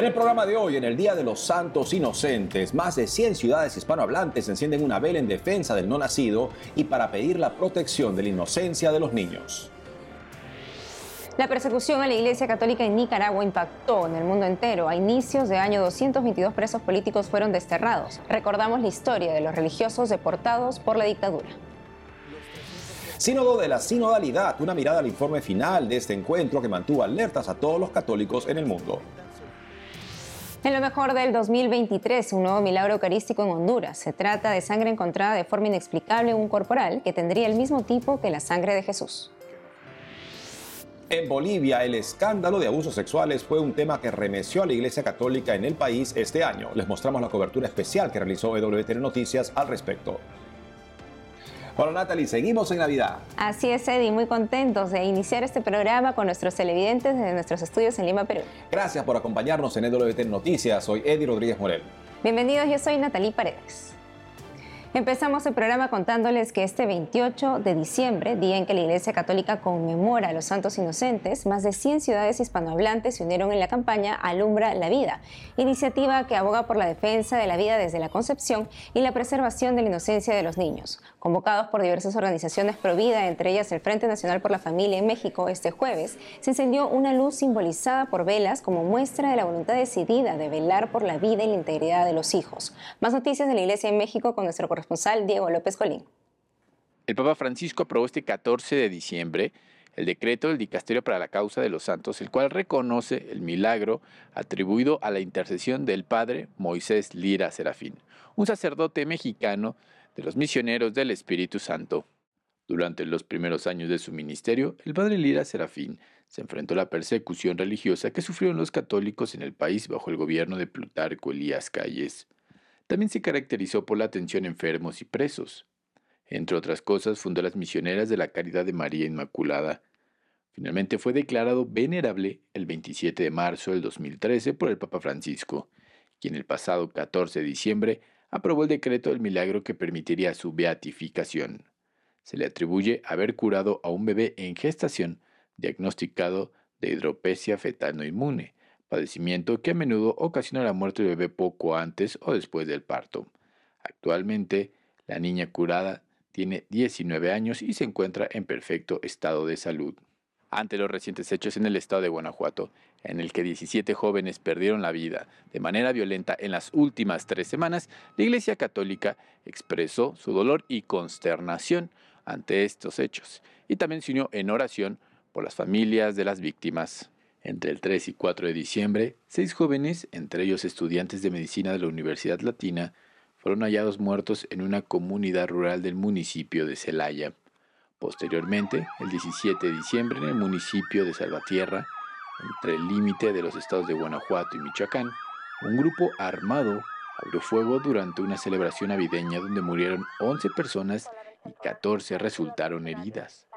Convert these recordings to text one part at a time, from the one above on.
En el programa de hoy, en el Día de los Santos Inocentes, más de 100 ciudades hispanohablantes encienden una vela en defensa del no nacido y para pedir la protección de la inocencia de los niños. La persecución a la Iglesia Católica en Nicaragua impactó en el mundo entero. A inicios de año, 222 presos políticos fueron desterrados. Recordamos la historia de los religiosos deportados por la dictadura. Sínodo de la Sinodalidad, una mirada al informe final de este encuentro que mantuvo alertas a todos los católicos en el mundo. En lo mejor del 2023, un nuevo milagro eucarístico en Honduras. Se trata de sangre encontrada de forma inexplicable en un corporal que tendría el mismo tipo que la sangre de Jesús. En Bolivia, el escándalo de abusos sexuales fue un tema que remeció a la Iglesia Católica en el país este año. Les mostramos la cobertura especial que realizó EWTN Noticias al respecto. Hola Natalie, seguimos en Navidad. Así es, Eddie, muy contentos de iniciar este programa con nuestros televidentes desde nuestros estudios en Lima, Perú. Gracias por acompañarnos en EWT Noticias. Soy Eddie Rodríguez Morel. Bienvenidos, yo soy Natalie Paredes. Empezamos el programa contándoles que este 28 de diciembre, día en que la Iglesia Católica conmemora a los santos inocentes, más de 100 ciudades hispanohablantes se unieron en la campaña Alumbra la Vida, iniciativa que aboga por la defensa de la vida desde la concepción y la preservación de la inocencia de los niños. Convocados por diversas organizaciones pro vida, entre ellas el Frente Nacional por la Familia en México, este jueves se encendió una luz simbolizada por velas como muestra de la voluntad decidida de velar por la vida y la integridad de los hijos. Más noticias de la Iglesia en México con nuestro corresponsal Diego López Colín. El Papa Francisco aprobó este 14 de diciembre el decreto del Dicasterio para la Causa de los Santos, el cual reconoce el milagro atribuido a la intercesión del padre Moisés Lira Serafín, un sacerdote mexicano de los misioneros del Espíritu Santo. Durante los primeros años de su ministerio, el padre Lira Serafín se enfrentó a la persecución religiosa que sufrieron los católicos en el país bajo el gobierno de Plutarco Elías Calles. También se caracterizó por la atención a enfermos y presos. Entre otras cosas, fundó las Misioneras de la Caridad de María Inmaculada. Finalmente fue declarado venerable el 27 de marzo del 2013 por el Papa Francisco, quien el pasado 14 de diciembre aprobó el decreto del milagro que permitiría su beatificación. Se le atribuye haber curado a un bebé en gestación diagnosticado de hidropesia fetal no inmune, padecimiento que a menudo ocasiona la muerte del bebé poco antes o después del parto. Actualmente, la niña curada tiene 19 años y se encuentra en perfecto estado de salud. Ante los recientes hechos en el estado de Guanajuato, en el que 17 jóvenes perdieron la vida de manera violenta en las últimas tres semanas, la Iglesia Católica expresó su dolor y consternación ante estos hechos y también se unió en oración por las familias de las víctimas. Entre el 3 y 4 de diciembre, seis jóvenes, entre ellos estudiantes de medicina de la Universidad Latina, fueron hallados muertos en una comunidad rural del municipio de Celaya. Posteriormente, el 17 de diciembre, en el municipio de Salvatierra, entre el límite de los estados de Guanajuato y Michoacán, un grupo armado abrió fuego durante una celebración navideña donde murieron 11 personas y 14 resultaron heridas.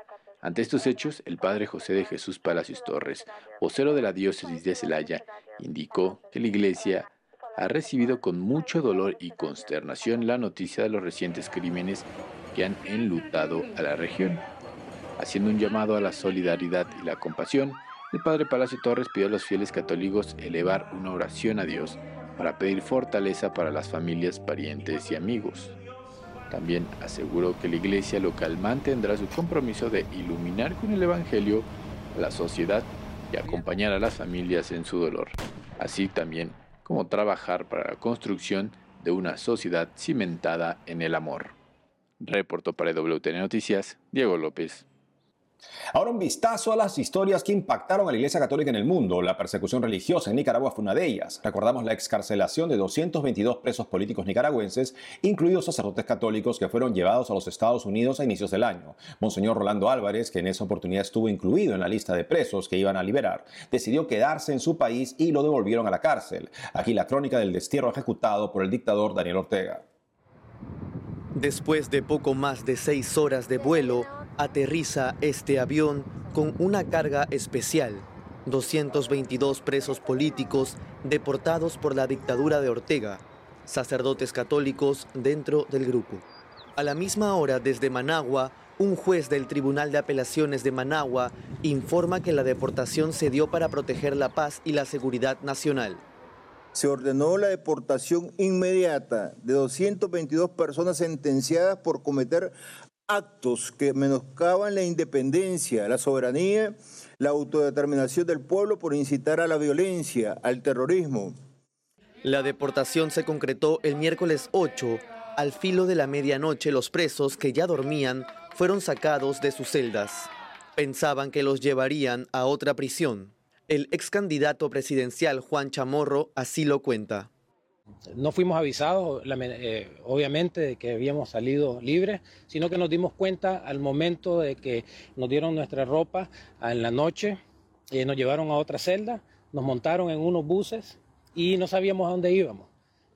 Ante estos hechos, el padre José de Jesús Palacios Torres, vocero de la diócesis de Celaya, indicó que la iglesia ha recibido con mucho dolor y consternación la noticia de los recientes crímenes que han enlutado a la región. Haciendo un llamado a la solidaridad y la compasión, el padre Palacio Torres pidió a los fieles católicos elevar una oración a Dios para pedir fortaleza para las familias, parientes y amigos. También aseguró que la iglesia local mantendrá su compromiso de iluminar con el Evangelio a la sociedad y acompañar a las familias en su dolor, así también como trabajar para la construcción de una sociedad cimentada en el amor. Reportó para WTN Noticias, Diego López. Ahora un vistazo a las historias que impactaron a la Iglesia Católica en el mundo. La persecución religiosa en Nicaragua fue una de ellas. Recordamos la excarcelación de 222 presos políticos nicaragüenses, incluidos sacerdotes católicos que fueron llevados a los Estados Unidos a inicios del año. Monseñor Rolando Álvarez, que en esa oportunidad estuvo incluido en la lista de presos que iban a liberar, decidió quedarse en su país y lo devolvieron a la cárcel. Aquí la crónica del destierro ejecutado por el dictador Daniel Ortega. Después de poco más de seis horas de vuelo, aterriza este avión con una carga especial. 222 presos políticos deportados por la dictadura de Ortega, sacerdotes católicos dentro del grupo. A la misma hora, desde Managua, un juez del Tribunal de Apelaciones de Managua informa que la deportación se dio para proteger la paz y la seguridad nacional. se ordenó la deportación inmediata de 222 personas sentenciadas por cometer actos que menoscaban la independencia, la soberanía, la autodeterminación del pueblo por incitar a la violencia, al terrorismo. La deportación se concretó el miércoles 8. Al filo de la medianoche los presos que ya dormían fueron sacados de sus celdas. Pensaban que los llevarían a otra prisión. El ex candidato presidencial Juan Chamorro así lo cuenta. No fuimos avisados, eh, obviamente, de que habíamos salido libres, sino que nos dimos cuenta al momento de que nos dieron nuestra ropa en la noche, y nos llevaron a otra celda, nos montaron en unos buses y no sabíamos a dónde íbamos.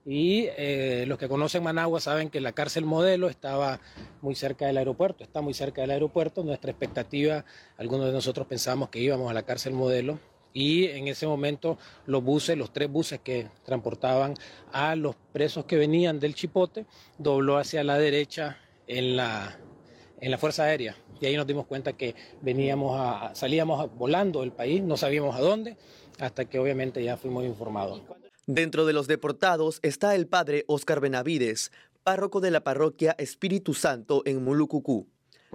Y eh, los que conocen Managua saben que la cárcel modelo estaba muy cerca del aeropuerto, está muy cerca del aeropuerto. Nuestra expectativa, algunos de nosotros pensamos que íbamos a la cárcel modelo, y en ese momento los buses, los tres buses que transportaban a los presos que venían del Chipote, dobló hacia la derecha en la, en la Fuerza Aérea. Y ahí nos dimos cuenta que veníamos a, salíamos volando del país, no sabíamos a dónde, hasta que obviamente ya fuimos informados. Dentro de los deportados está el padre Oscar Benavides, párroco de la parroquia Espíritu Santo en Mulucucú.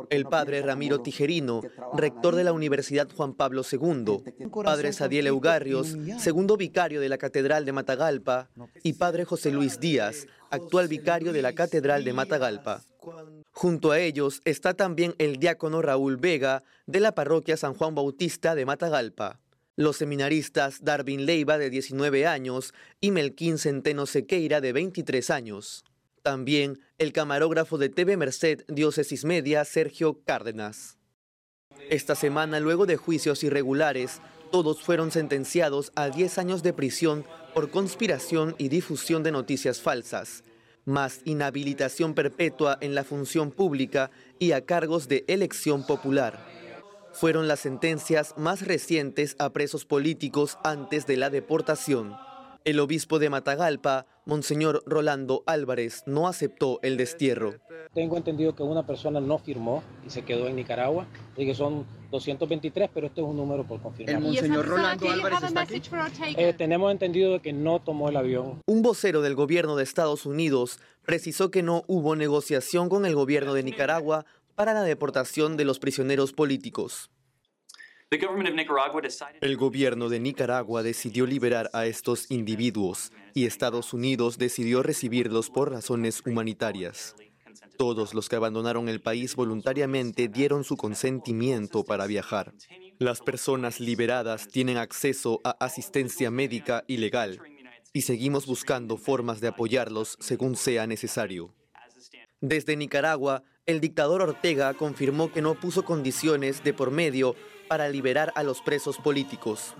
El padre Ramiro Tijerino, rector de la Universidad Juan Pablo II, padre Sadiel Eugarrios, segundo vicario de la Catedral de Matagalpa, y padre José Luis Díaz, actual vicario de la Catedral de Matagalpa. Junto a ellos está también el diácono Raúl Vega, de la parroquia San Juan Bautista de Matagalpa. Los seminaristas Darwin Leiva, de 19 años, y Melquín Centeno Sequeira, de 23 años. También el camarógrafo de TV Merced Diócesis Media, Sergio Cárdenas. Esta semana, luego de juicios irregulares, todos fueron sentenciados a 10 años de prisión por conspiración y difusión de noticias falsas, más inhabilitación perpetua en la función pública y a cargos de elección popular. Fueron las sentencias más recientes a presos políticos antes de la deportación. El obispo de Matagalpa, Monseñor Rolando Álvarez, no aceptó el destierro. Tengo entendido que una persona no firmó y se quedó en Nicaragua, y que son 223, pero este es un número por confirmar. ¿El Monseñor Rolando Álvarez está aquí? Eh, tenemos entendido que no tomó el avión. Un vocero del gobierno de Estados Unidos precisó que no hubo negociación con el gobierno de Nicaragua para la deportación de los prisioneros políticos. El gobierno de Nicaragua decidió liberar a estos individuos y Estados Unidos decidió recibirlos por razones humanitarias. Todos los que abandonaron el país voluntariamente dieron su consentimiento para viajar. Las personas liberadas tienen acceso a asistencia médica y legal y seguimos buscando formas de apoyarlos según sea necesario. Desde Nicaragua, el dictador Ortega confirmó que no puso condiciones de por medio para liberar a los presos políticos.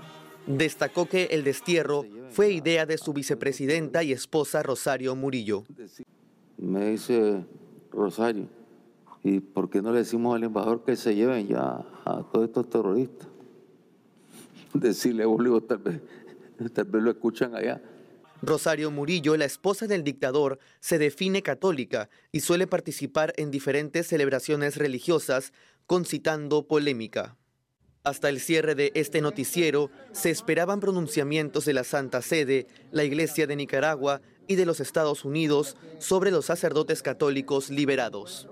Destacó que el destierro fue idea de su vicepresidenta y esposa Rosario Murillo. Me dice Rosario, ¿y por qué no le decimos al embajador que se lleven ya a todos estos terroristas? Decirle, Bolívar, tal vez, tal vez lo escuchan allá. Rosario Murillo, la esposa del dictador, se define católica y suele participar en diferentes celebraciones religiosas, concitando polémica. Hasta el cierre de este noticiero se esperaban pronunciamientos de la Santa Sede, la Iglesia de Nicaragua y de los Estados Unidos sobre los sacerdotes católicos liberados.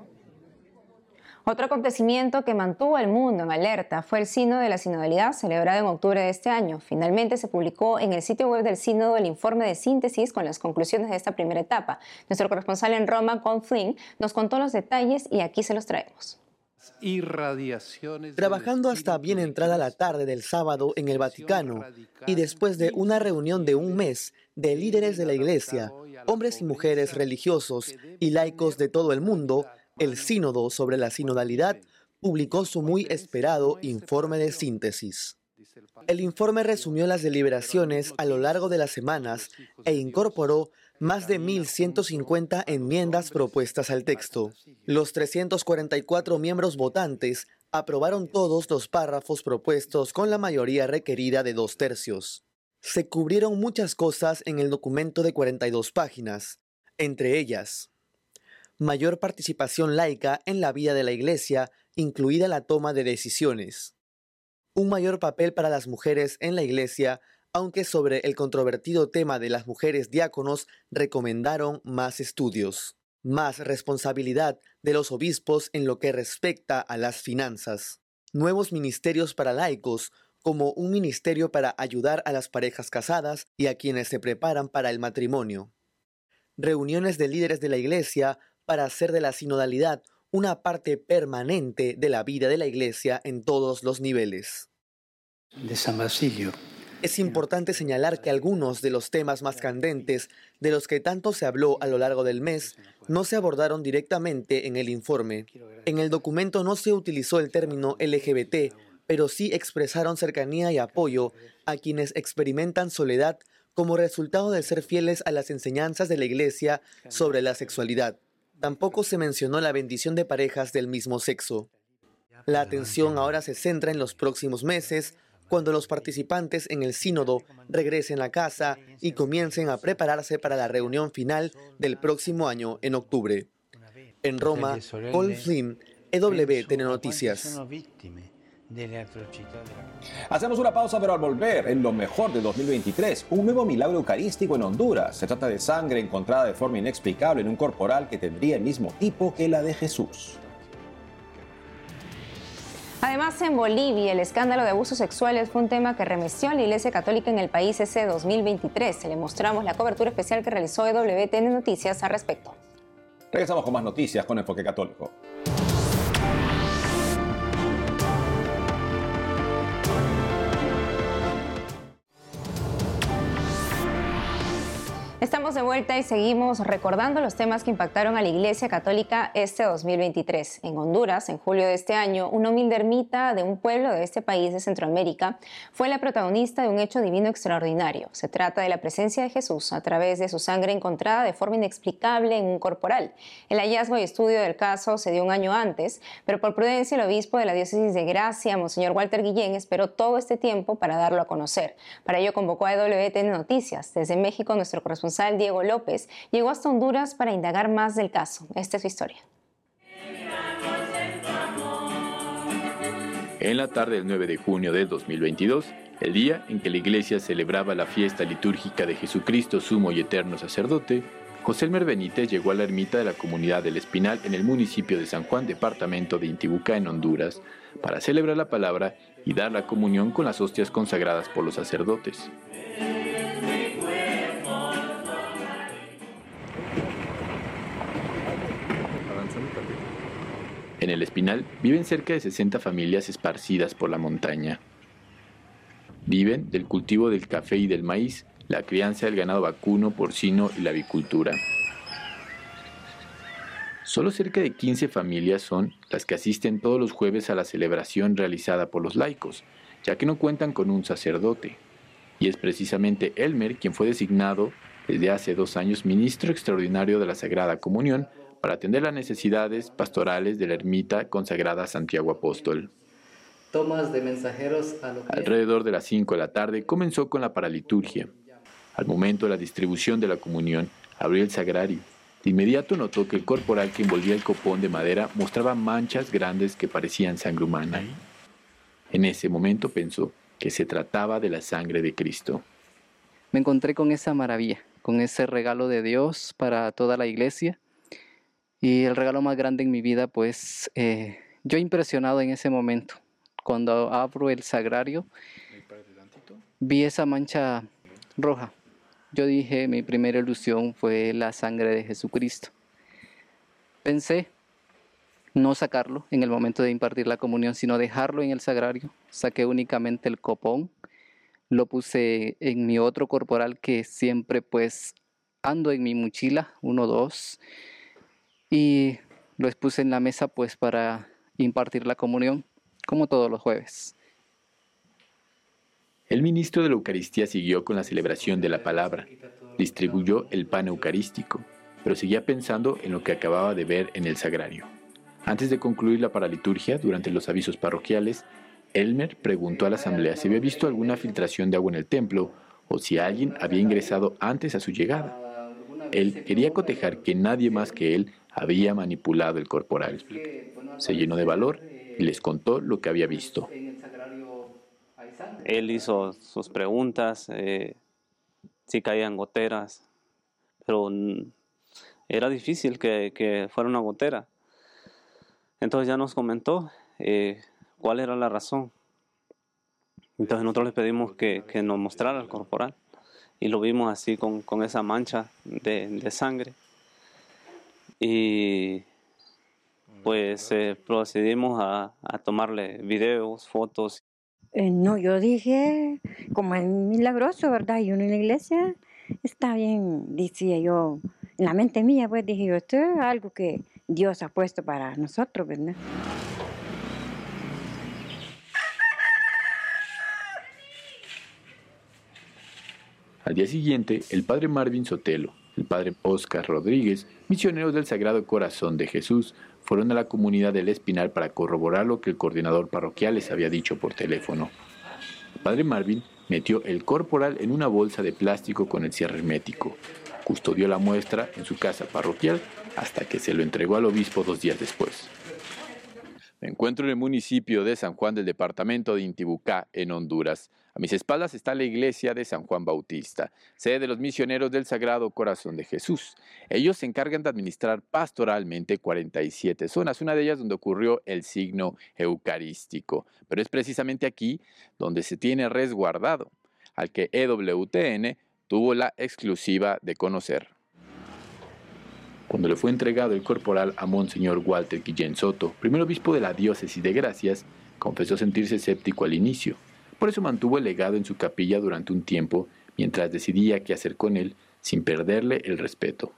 Otro acontecimiento que mantuvo al mundo en alerta fue el Sínodo de la Sinodalidad celebrado en octubre de este año. Finalmente se publicó en el sitio web del Sínodo el informe de síntesis con las conclusiones de esta primera etapa. Nuestro corresponsal en Roma, Con Flynn, nos contó los detalles y aquí se los traemos. Trabajando hasta bien entrada la tarde del sábado en el Vaticano y después de una reunión de un mes de líderes de la Iglesia, hombres y mujeres religiosos y laicos de todo el mundo, el Sínodo sobre la Sinodalidad publicó su muy esperado informe de síntesis. El informe resumió las deliberaciones a lo largo de las semanas e incorporó más de 1.150 enmiendas propuestas al texto. Los 344 miembros votantes aprobaron todos los párrafos propuestos con la mayoría requerida de dos tercios. Se cubrieron muchas cosas en el documento de 42 páginas, entre ellas, mayor participación laica en la vida de la Iglesia, incluida la toma de decisiones, un mayor papel para las mujeres en la Iglesia, aunque sobre el controvertido tema de las mujeres diáconos recomendaron más estudios, más responsabilidad de los obispos en lo que respecta a las finanzas, nuevos ministerios para laicos, como un ministerio para ayudar a las parejas casadas y a quienes se preparan para el matrimonio. Reuniones de líderes de la Iglesia para hacer de la sinodalidad una parte permanente de la vida de la Iglesia en todos los niveles. De San Basilio. Es importante señalar que algunos de los temas más candentes de los que tanto se habló a lo largo del mes no se abordaron directamente en el informe. En el documento no se utilizó el término LGBT, pero sí expresaron cercanía y apoyo a quienes experimentan soledad como resultado de ser fieles a las enseñanzas de la Iglesia sobre la sexualidad. Tampoco se mencionó la bendición de parejas del mismo sexo. La atención ahora se centra en los próximos meses, cuando los participantes en el sínodo regresen a casa y comiencen a prepararse para la reunión final del próximo año en octubre. En Roma, Paul Flynn, EWTN Noticias. Hacemos una pausa, pero al volver, en lo mejor de 2023, un nuevo milagro eucarístico en Honduras. Se trata de sangre encontrada de forma inexplicable en un corporal que tendría el mismo tipo que la de Jesús. Además, en Bolivia, el escándalo de abusos sexuales fue un tema que remeció a la Iglesia Católica en el país ese 2023. Le mostramos la cobertura especial que realizó EWTN Noticias al respecto. Regresamos con más noticias con Enfoque Católico. Estamos de vuelta y seguimos recordando los temas que impactaron a la Iglesia Católica este 2023. En Honduras, en julio de este año, una humilde ermita de un pueblo de este país de Centroamérica fue la protagonista de un hecho divino extraordinario. Se trata de la presencia de Jesús a través de su sangre encontrada de forma inexplicable en un corporal. El hallazgo y estudio del caso se dio un año antes, pero por prudencia el obispo de la diócesis de Gracia, Monseñor Walter Guillén, esperó todo este tiempo para darlo a conocer. Para ello convocó a EWTN Noticias. Desde México, nuestro corresponsal Diego López llegó hasta Honduras para indagar más del caso. Esta es su historia. En la tarde del 9 de junio de 2022, el día en que la iglesia celebraba la fiesta litúrgica de Jesucristo, sumo y eterno sacerdote, José Elmer Benítez llegó a la ermita de la comunidad del Espinal en el municipio de San Juan, departamento de Intibucá, en Honduras, para celebrar la palabra y dar la comunión con las hostias consagradas por los sacerdotes. En el Espinal viven cerca de 60 familias esparcidas por la montaña. Viven del cultivo del café y del maíz, la crianza del ganado vacuno, porcino y la avicultura. Solo cerca de 15 familias son las que asisten todos los jueves a la celebración realizada por los laicos, ya que no cuentan con un sacerdote. Y es precisamente Elmer quien fue designado desde hace dos años ministro extraordinario de la Sagrada Comunión para atender las necesidades pastorales de la ermita consagrada a Santiago Apóstol. Tomas de mensajeros Alrededor de las 5 de la tarde comenzó con la paraliturgia. Al momento de la distribución de la comunión, abrió el sagrario. De inmediato notó que el corporal que envolvía el copón de madera mostraba manchas grandes que parecían sangre humana. En ese momento pensó que se trataba de la sangre de Cristo. Me encontré con esa maravilla, con ese regalo de Dios para toda la iglesia y el regalo más grande en mi vida, pues eh, yo impresionado en ese momento, cuando abro el sagrario, vi esa mancha roja. Yo dije, mi primera ilusión fue la sangre de Jesucristo. Pensé no sacarlo en el momento de impartir la comunión, sino dejarlo en el sagrario. Saqué únicamente el copón, lo puse en mi otro corporal que siempre pues ando en mi mochila, uno, dos, y lo expuse en la mesa pues para impartir la comunión, como todos los jueves. El ministro de la Eucaristía siguió con la celebración de la palabra, distribuyó el pan eucarístico, pero seguía pensando en lo que acababa de ver en el sagrario. Antes de concluir la paraliturgia, durante los avisos parroquiales, Elmer preguntó a la asamblea si había visto alguna filtración de agua en el templo o si alguien había ingresado antes a su llegada. Él quería cotejar que nadie más que él había manipulado el corporal. Se llenó de valor y les contó lo que había visto. él hizo sus preguntas, eh, sí caían goteras, pero era difícil que, fuera una gotera. Entonces ya nos comentó eh, cuál era la razón. Entonces nosotros le pedimos que, nos mostrara el corporal y lo vimos así con, esa mancha de, sangre. Y pues eh, procedimos a, a tomarle videos, fotos. Eh, no, yo dije, como es milagroso, ¿verdad? Y uno en la iglesia está bien, decía yo, en la mente mía, pues dije yo, esto es algo que Dios ha puesto para nosotros, ¿verdad? Al día siguiente, el padre Marvin Sotelo, el padre Oscar Rodríguez, misioneros del Sagrado Corazón de Jesús, fueron a la comunidad del Espinal para corroborar lo que el coordinador parroquial les había dicho por teléfono. El padre Marvin metió el corporal en una bolsa de plástico con el cierre hermético. Custodió la muestra en su casa parroquial hasta que se lo entregó al obispo dos días después. Me encuentro en el municipio de San Juan del departamento de Intibucá, en Honduras. A mis espaldas está la iglesia de San Juan Bautista, sede de los misioneros del Sagrado Corazón de Jesús. Ellos se encargan de administrar pastoralmente 47 zonas, una de ellas donde ocurrió el signo eucarístico. Pero es precisamente aquí donde se tiene resguardado, al que EWTN tuvo la exclusiva de conocer. Cuando le fue entregado el corporal a Monseñor Walter Guillén Soto, primer obispo de la diócesis de Gracias, confesó sentirse escéptico al inicio. Por eso mantuvo el legado en su capilla durante un tiempo, mientras decidía qué hacer con él sin perderle el respeto.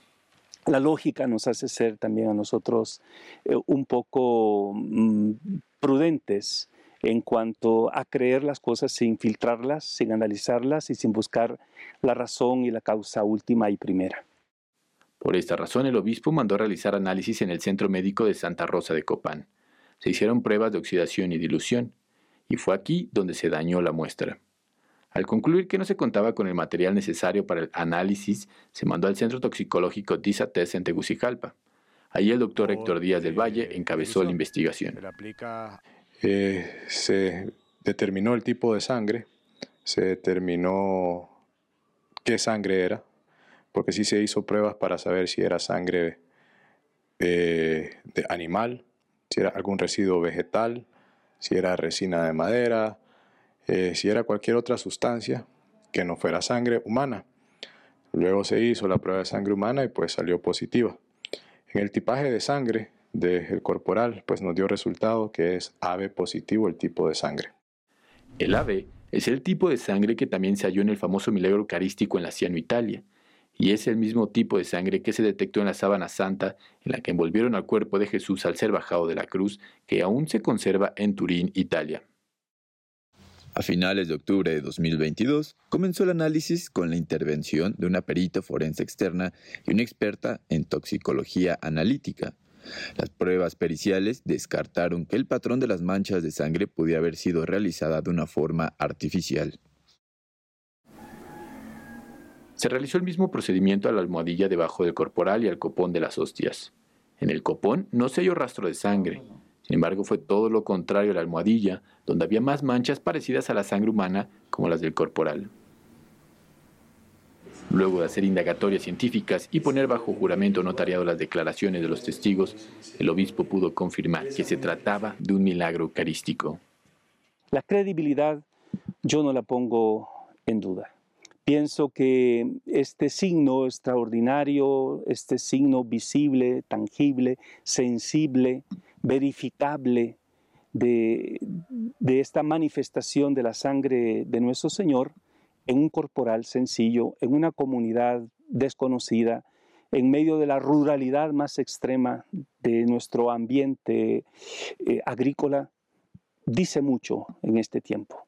La lógica nos hace ser también a nosotros eh, un poco mm, prudentes en cuanto a creer las cosas sin filtrarlas, sin analizarlas y sin buscar la razón y la causa última y primera. Por esta razón, el obispo mandó realizar análisis en el Centro Médico de Santa Rosa de Copán. Se hicieron pruebas de oxidación y dilución, y fue aquí donde se dañó la muestra. Al concluir que no se contaba con el material necesario para el análisis, se mandó al Centro Toxicológico DISATES en Tegucigalpa. Allí el doctor Héctor Díaz del Valle encabezó la investigación. Eh, se determinó el tipo de sangre, se determinó qué sangre era, porque sí se hizo pruebas para saber si era sangre eh, de animal, si era algún residuo vegetal, si era resina de madera, eh, si era cualquier otra sustancia que no fuera sangre humana. Luego se hizo la prueba de sangre humana y pues salió positiva. En el tipaje de sangre del corporal pues nos dio resultado que es AB positivo el tipo de sangre. El AB es el tipo de sangre que también se halló en el famoso milagro eucarístico en la Ciano Italia y es el mismo tipo de sangre que se detectó en la sábana santa en la que envolvieron al cuerpo de Jesús al ser bajado de la cruz, que aún se conserva en Turín, Italia. A finales de octubre de 2022 comenzó el análisis con la intervención de una perita forense externa y una experta en toxicología analítica. Las pruebas periciales descartaron que el patrón de las manchas de sangre pudiera haber sido realizada de una forma artificial. Se realizó el mismo procedimiento a la almohadilla debajo del corporal y al copón de las hostias. En el copón no se halló rastro de sangre. Sin embargo, fue todo lo contrario a la almohadilla, donde había más manchas parecidas a la sangre humana como las del corporal. Luego de hacer indagatorias científicas y poner bajo juramento notariado las declaraciones de los testigos, el obispo pudo confirmar que se trataba de un milagro eucarístico. La credibilidad yo no la pongo en duda. Pienso que este signo extraordinario, este signo visible, tangible, sensible, verificable de, esta manifestación de la sangre de nuestro Señor en un corporal sencillo, en una comunidad desconocida, en medio de la ruralidad más extrema de nuestro ambiente eh, agrícola, dice mucho en este tiempo.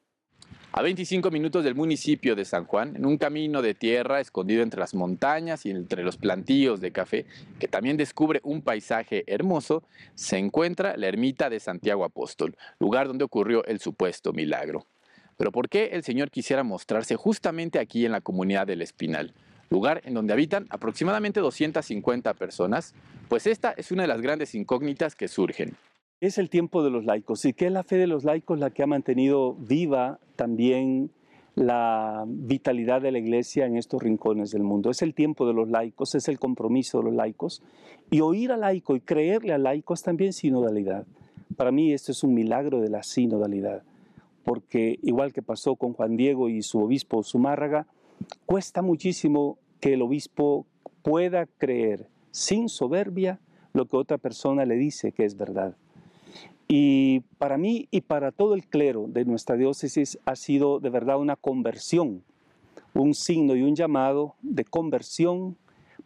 A 25 minutos del municipio de San Juan, en un camino de tierra escondido entre las montañas y entre los plantíos de café, que también descubre un paisaje hermoso, se encuentra la ermita de Santiago Apóstol, lugar donde ocurrió el supuesto milagro. Pero ¿por qué el Señor quisiera mostrarse justamente aquí en la comunidad del Espinal? lugar en donde habitan aproximadamente 250 personas, pues esta es una de las grandes incógnitas que surgen. Es el tiempo de los laicos y que es la fe de los laicos la que ha mantenido viva también la vitalidad de la iglesia en estos rincones del mundo. Es el tiempo de los laicos, es el compromiso de los laicos. Y oír al laico y creerle al laico es también sinodalidad. Para mí esto es un milagro de la sinodalidad, porque igual que pasó con Juan Diego y su obispo Zumárraga, cuesta muchísimo que el obispo pueda creer sin soberbia lo que otra persona le dice que es verdad. Y para mí y para todo el clero de nuestra diócesis ha sido de verdad una conversión, un signo y un llamado de conversión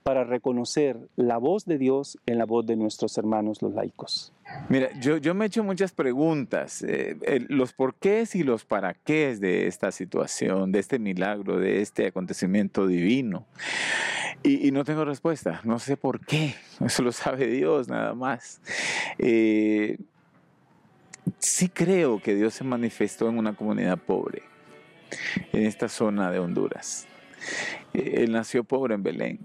para reconocer la voz de Dios en la voz de nuestros hermanos los laicos. Mira, yo, yo me he hecho muchas preguntas, eh, los porqués y los para qué de esta situación, de este milagro, de este acontecimiento divino. Y, no tengo respuesta, no sé por qué, eso lo sabe Dios nada más. Eh, sí creo que Dios se manifestó en una comunidad pobre, en esta zona de Honduras. Él nació pobre en Belén,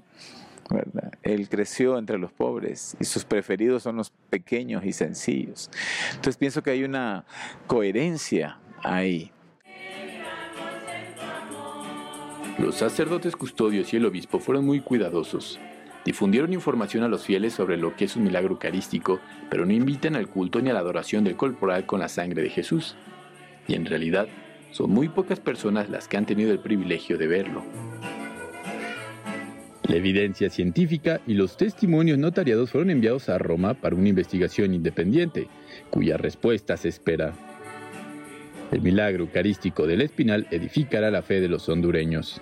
¿verdad? Él creció entre los pobres y sus preferidos son los pequeños y sencillos. Entonces pienso que hay una coherencia ahí. Los sacerdotes custodios y el obispo fueron muy cuidadosos Difundieron información a los fieles sobre lo que es un milagro eucarístico, pero no invitan al culto ni a la adoración del corporal con la sangre de Jesús. Y en realidad, son muy pocas personas las que han tenido el privilegio de verlo. La evidencia científica y los testimonios notariados fueron enviados a Roma para una investigación independiente, cuya respuesta se espera. El milagro eucarístico del Espinal edificará la fe de los hondureños.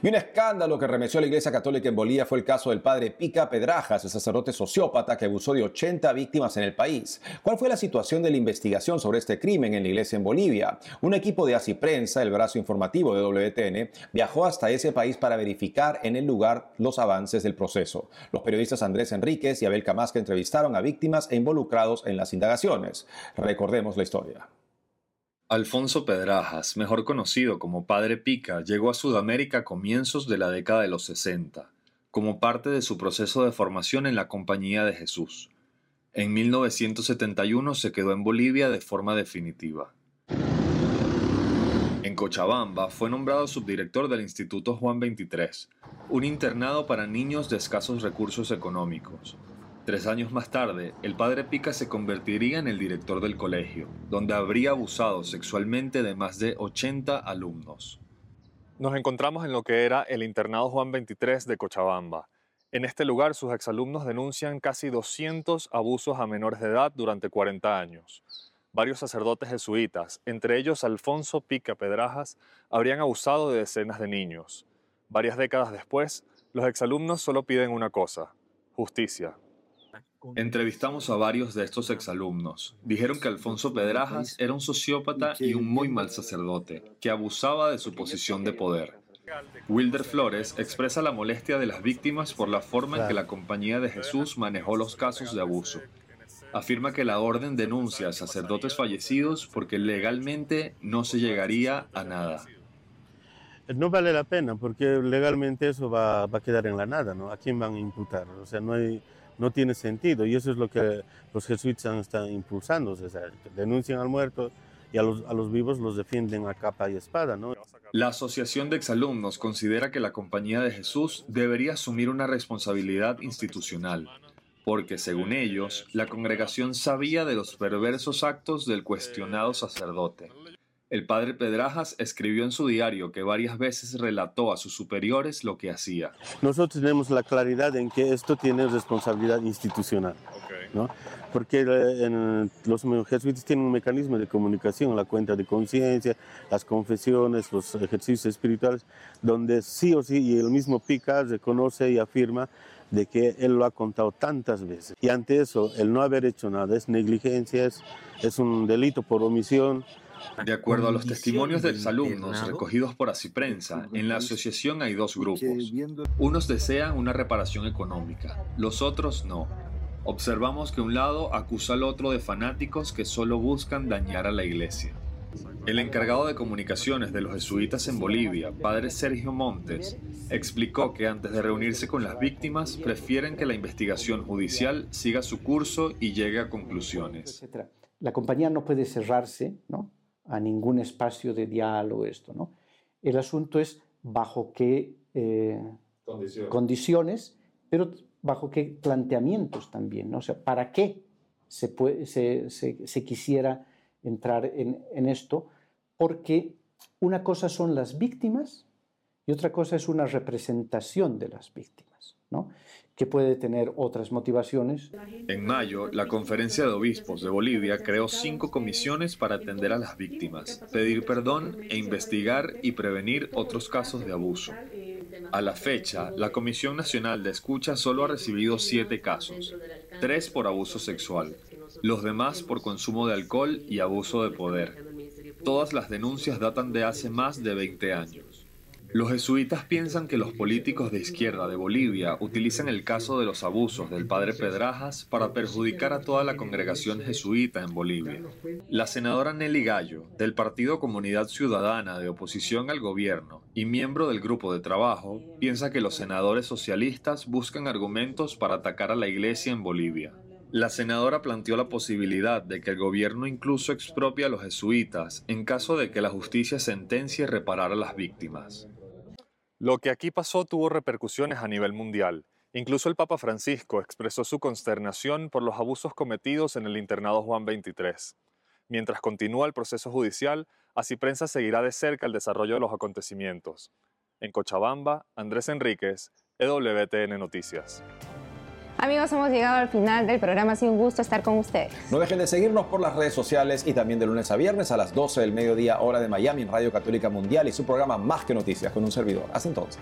Y un escándalo que remeció a la Iglesia Católica en Bolivia fue el caso del padre Pica Pedrajas, el sacerdote sociópata que abusó de 80 víctimas en el país. ¿Cuál fue la situación de la investigación sobre este crimen en la Iglesia en Bolivia? Un equipo de Así Prensa, el brazo informativo de WTN, viajó hasta ese país para verificar en el lugar los avances del proceso. Los periodistas Andrés Enríquez y Abel Camasca entrevistaron a víctimas e involucrados en las indagaciones. Recordemos la historia. Alfonso Pedrajas, mejor conocido como Padre Pica, llegó a Sudamérica a comienzos de la década de los 60, como parte de su proceso de formación en la Compañía de Jesús. En 1971 se quedó en Bolivia de forma definitiva. En Cochabamba fue nombrado subdirector del Instituto Juan 23, un internado para niños de escasos recursos económicos, Tres años más tarde, el padre Pica se convertiría en el director del colegio, donde habría abusado sexualmente de más de 80 alumnos. Nos encontramos en lo que era el internado Juan 23 de Cochabamba. En este lugar sus exalumnos denuncian casi 200 abusos a menores de edad durante 40 años. Varios sacerdotes jesuitas, entre ellos Alfonso Pica Pedrajas, habrían abusado de decenas de niños. Varias décadas después, los exalumnos solo piden una cosa, justicia. Entrevistamos a varios de estos exalumnos. Dijeron que Alfonso Pedrajas era un sociópata y un muy mal sacerdote, que abusaba de su posición de poder. Wilder Flores expresa la molestia de las víctimas por la forma en que la Compañía de Jesús manejó los casos de abuso. Afirma que la orden denuncia a sacerdotes fallecidos porque legalmente no se llegaría a nada. No vale la pena porque legalmente eso va, va a quedar en la nada, ¿no? ¿A quién van a imputar? O sea, no hay, no tiene sentido y eso es lo que los jesuitas están impulsando, o sea, denuncian al muerto y a los, a los, vivos los defienden a capa y espada. ¿no? La Asociación de Exalumnos considera que la Compañía de Jesús debería asumir una responsabilidad institucional, porque según ellos, la congregación sabía de los perversos actos del cuestionado sacerdote. El padre Pedrajas escribió en su diario que varias veces relató a sus superiores lo que hacía. Nosotros tenemos la claridad en que esto tiene responsabilidad institucional, ¿no? porque eh, los jesuitas tienen un mecanismo de comunicación, la cuenta de conciencia, las confesiones, los ejercicios espirituales, donde sí o sí, y el mismo Pica reconoce y afirma de que él lo ha contado tantas veces. Y ante eso, el no haber hecho nada es negligencia, es, es un delito por omisión, de acuerdo a los testimonios de los alumnos recogidos por Prensa, en la asociación hay dos grupos. Unos desean una reparación económica, los otros no. Observamos que un lado acusa al otro de fanáticos que solo buscan dañar a la iglesia. El encargado de comunicaciones de los jesuitas en Bolivia, padre Sergio Montes, explicó que antes de reunirse con las víctimas prefieren que la investigación judicial siga su curso y llegue a conclusiones. La compañía no puede cerrarse ¿no? A ningún espacio de diálogo. Esto, ¿no? El asunto es bajo qué eh, condiciones. condiciones. pero bajo qué planteamientos también. ¿no? O sea, ¿para qué se, puede, se, se, se quisiera entrar en, en esto? porque una cosa son las víctimas y otra cosa es una representación de las víctimas, ¿no? Que puede tener otras motivaciones. En mayo, la Conferencia de Obispos de Bolivia creó cinco comisiones para atender a las víctimas, pedir perdón e investigar y prevenir otros casos de abuso. A la fecha, la Comisión Nacional de Escucha solo ha recibido siete casos, tres por abuso sexual, los demás por consumo de alcohol y abuso de poder. Todas las denuncias datan de hace más de 20 años. Los jesuitas piensan que los políticos de izquierda de Bolivia utilizan el caso de los abusos del padre Pedrajas para perjudicar a toda la congregación jesuita en Bolivia. La senadora Nelly Gallo, del Partido Comunidad Ciudadana de oposición al gobierno y miembro del grupo de trabajo, piensa que los senadores socialistas buscan argumentos para atacar a la iglesia en Bolivia. La senadora planteó la posibilidad de que el gobierno incluso expropie a los jesuitas en caso de que la justicia sentencie reparar a las víctimas. Lo que aquí pasó tuvo repercusiones a nivel mundial. Incluso el Papa Francisco expresó su consternación por los abusos cometidos en el internado Juan 23. Mientras continúa el proceso judicial, así prensa seguirá de cerca el desarrollo de los acontecimientos. En Cochabamba, Andrés Enríquez, EWTN Noticias. Amigos, hemos llegado al final del programa. Ha sido un gusto estar con ustedes. No dejen de seguirnos por las redes sociales y también de lunes a viernes a las 12 del mediodía, hora de Miami, en Radio Católica Mundial y su programa Más que Noticias con un servidor. Hasta entonces.